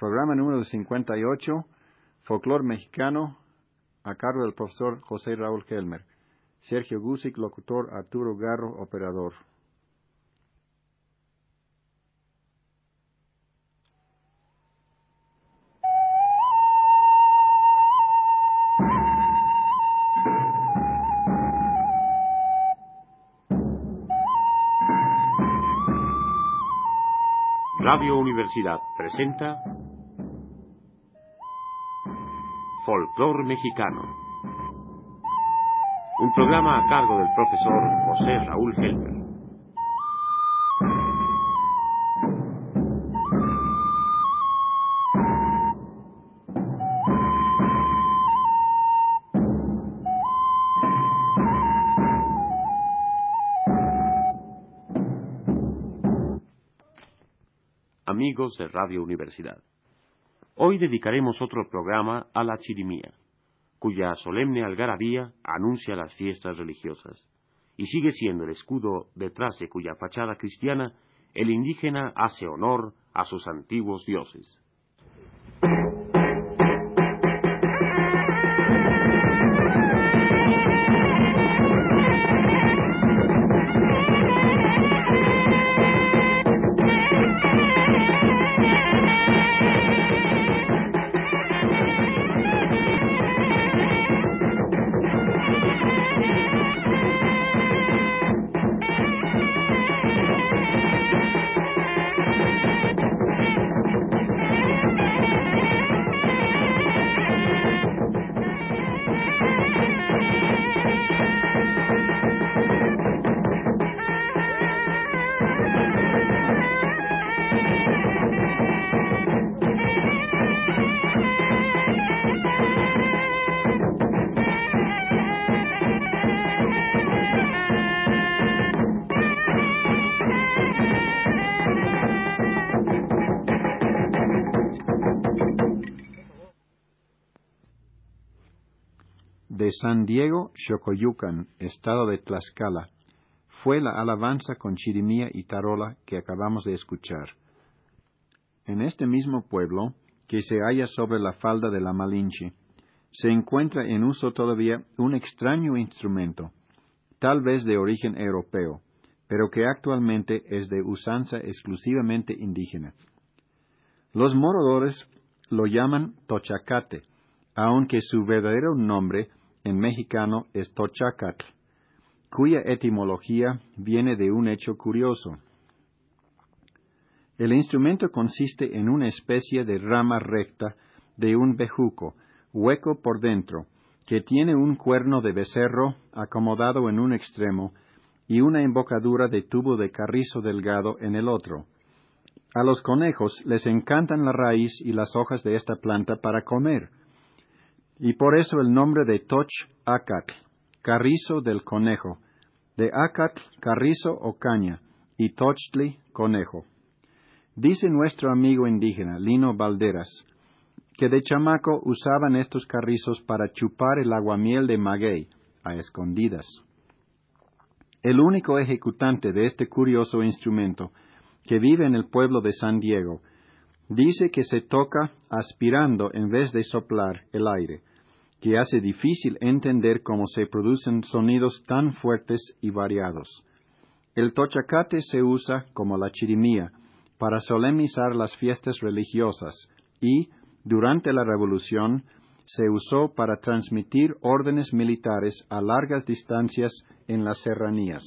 Programa número 58, Folclor Mexicano, a cargo del profesor José Raúl Helmer. Sergio Gusic, locutor, Arturo Garro, operador. Radio Universidad presenta Folclor Mexicano. Un programa a cargo del profesor José Raúl Helmer. Amigos de Radio Universidad. Hoy dedicaremos otro programa a la chirimía, cuya solemne algarabía anuncia las fiestas religiosas, y sigue siendo el escudo detrás de cuya fachada cristiana el indígena hace honor a sus antiguos dioses. De San Diego, Xocoyucan, estado de Tlaxcala, fue la alabanza con chirimía y tarola que acabamos de escuchar. En este mismo pueblo, que se halla sobre la falda de la Malinche, se encuentra en uso todavía un extraño instrumento, tal vez de origen europeo, pero que actualmente es de usanza exclusivamente indígena. Los moradores lo llaman tochacate, aunque su verdadero nombre en mexicano es tochacatl, cuya etimología viene de un hecho curioso. El instrumento consiste en una especie de rama recta de un bejuco, hueco por dentro, que tiene un cuerno de becerro acomodado en un extremo y una embocadura de tubo de carrizo delgado en el otro. A los conejos les encantan la raíz y las hojas de esta planta para comer, y por eso el nombre de Toch Acatl, carrizo del conejo, de Acatl, carrizo o caña, y Tochtli, conejo. Dice nuestro amigo indígena, Lino Valderas, que de chamaco usaban estos carrizos para chupar el aguamiel de maguey, a escondidas. El único ejecutante de este curioso instrumento, que vive en el pueblo de San Diego, dice que se toca aspirando en vez de soplar el aire, que hace difícil entender cómo se producen sonidos tan fuertes y variados. El tochacate se usa, como la chirimía, para solemnizar las fiestas religiosas y, durante la Revolución, se usó para transmitir órdenes militares a largas distancias en las serranías.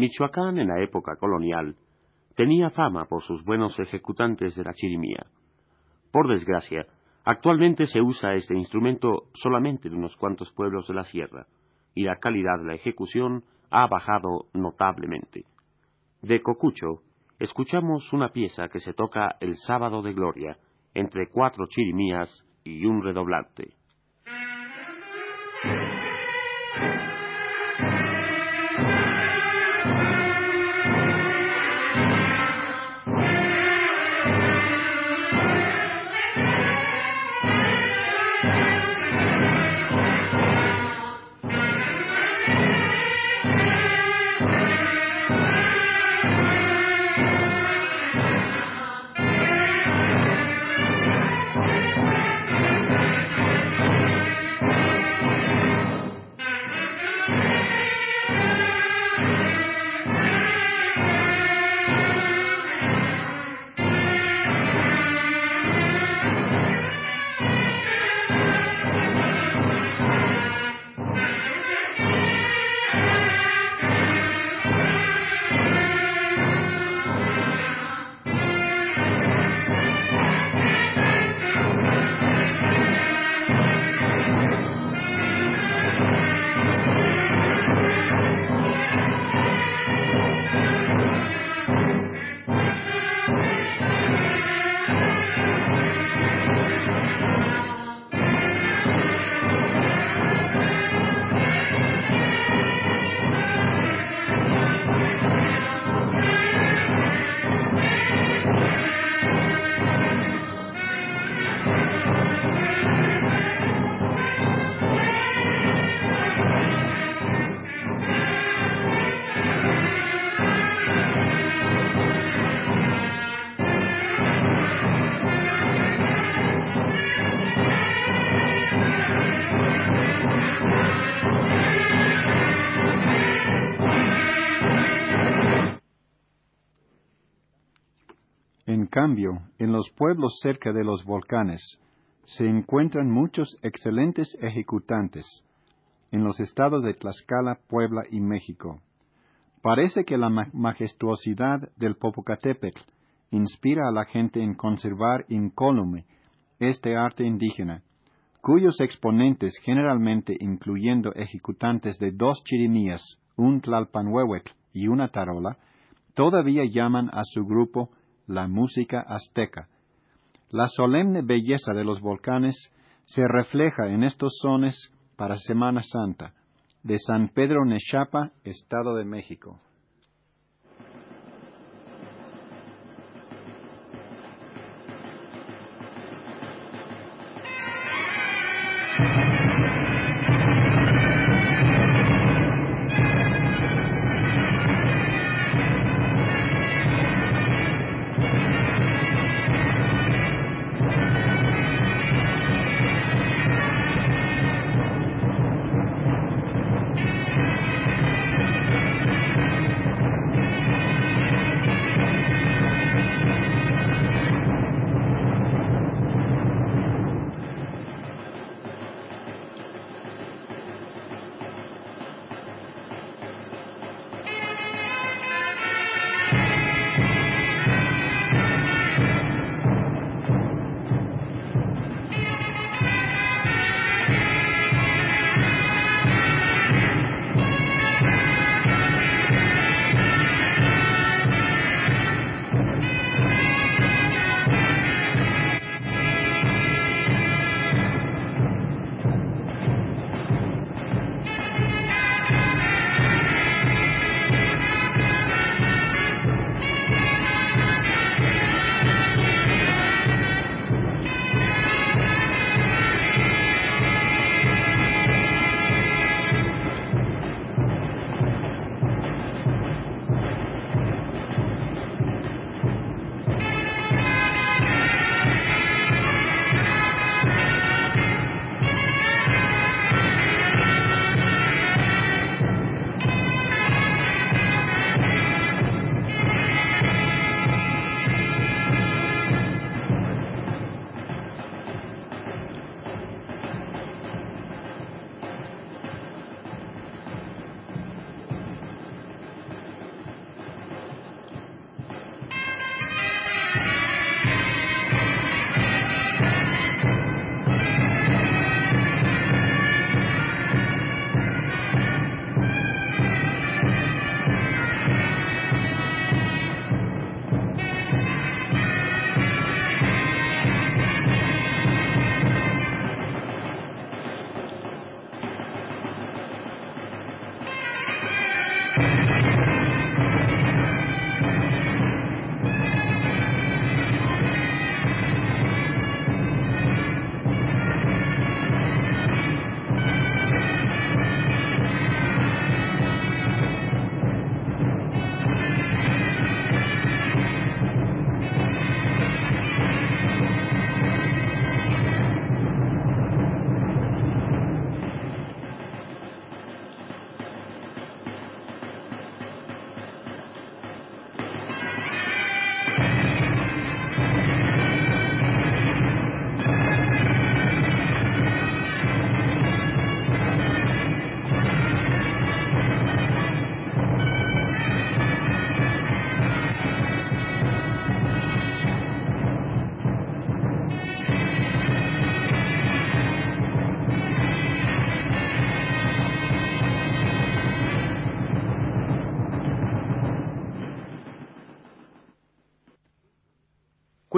Michoacán en la época colonial tenía fama por sus buenos ejecutantes de la chirimía. Por desgracia, actualmente se usa este instrumento solamente en unos cuantos pueblos de la sierra, y la calidad de la ejecución ha bajado notablemente. De Cocucho, escuchamos una pieza que se toca el sábado de gloria, entre cuatro chirimías y un redoblante. Cambio, en los pueblos cerca de los volcanes se encuentran muchos excelentes ejecutantes, en los estados de Tlaxcala, Puebla y México. Parece que la majestuosidad del Popocatépetl inspira a la gente en conservar incólume este arte indígena, cuyos exponentes generalmente incluyendo ejecutantes de dos chirimías, un tlalpanhuehuetl y una tarola, todavía llaman a su grupo la música azteca. La solemne belleza de los volcanes se refleja en estos sones para Semana Santa, de San Pedro Nechapa, Estado de México.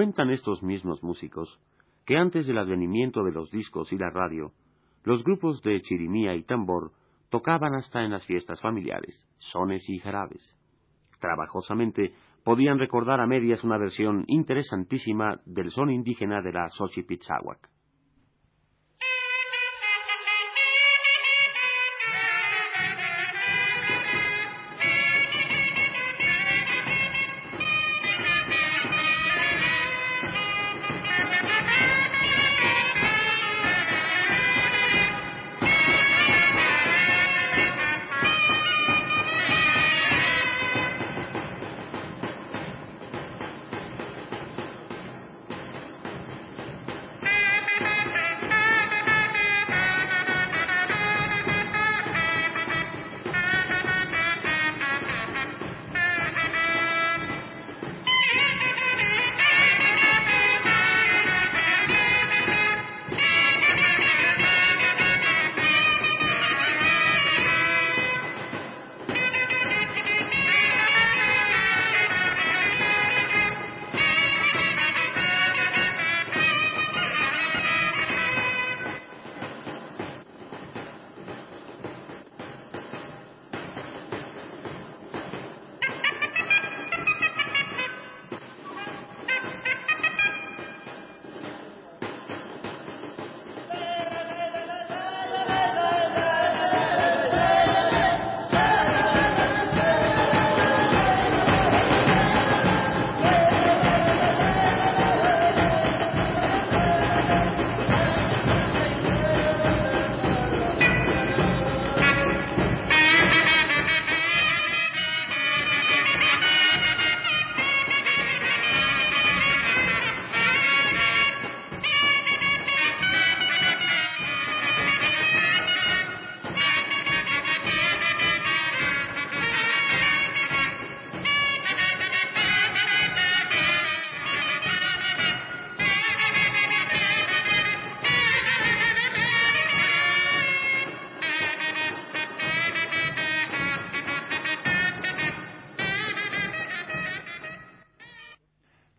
Cuentan estos mismos músicos que antes del advenimiento de los discos y la radio, los grupos de chirimía y tambor tocaban hasta en las fiestas familiares, sones y jarabes. Trabajosamente podían recordar a medias una versión interesantísima del son indígena de la Xochipitzahuac.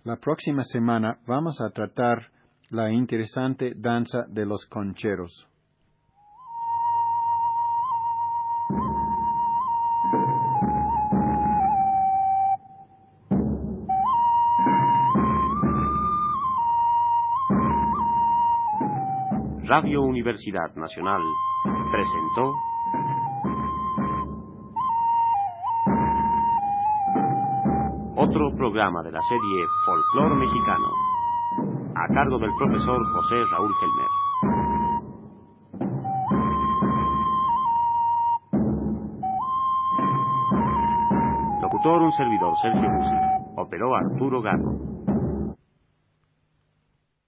La próxima semana vamos a tratar la interesante danza de los concheros. Radio Universidad Nacional presentó otro programa de la serie Folclor Mexicano, a cargo del profesor José Raúl Gelmer. Locutor un servidor Sergio Musi, operó Arturo Gato.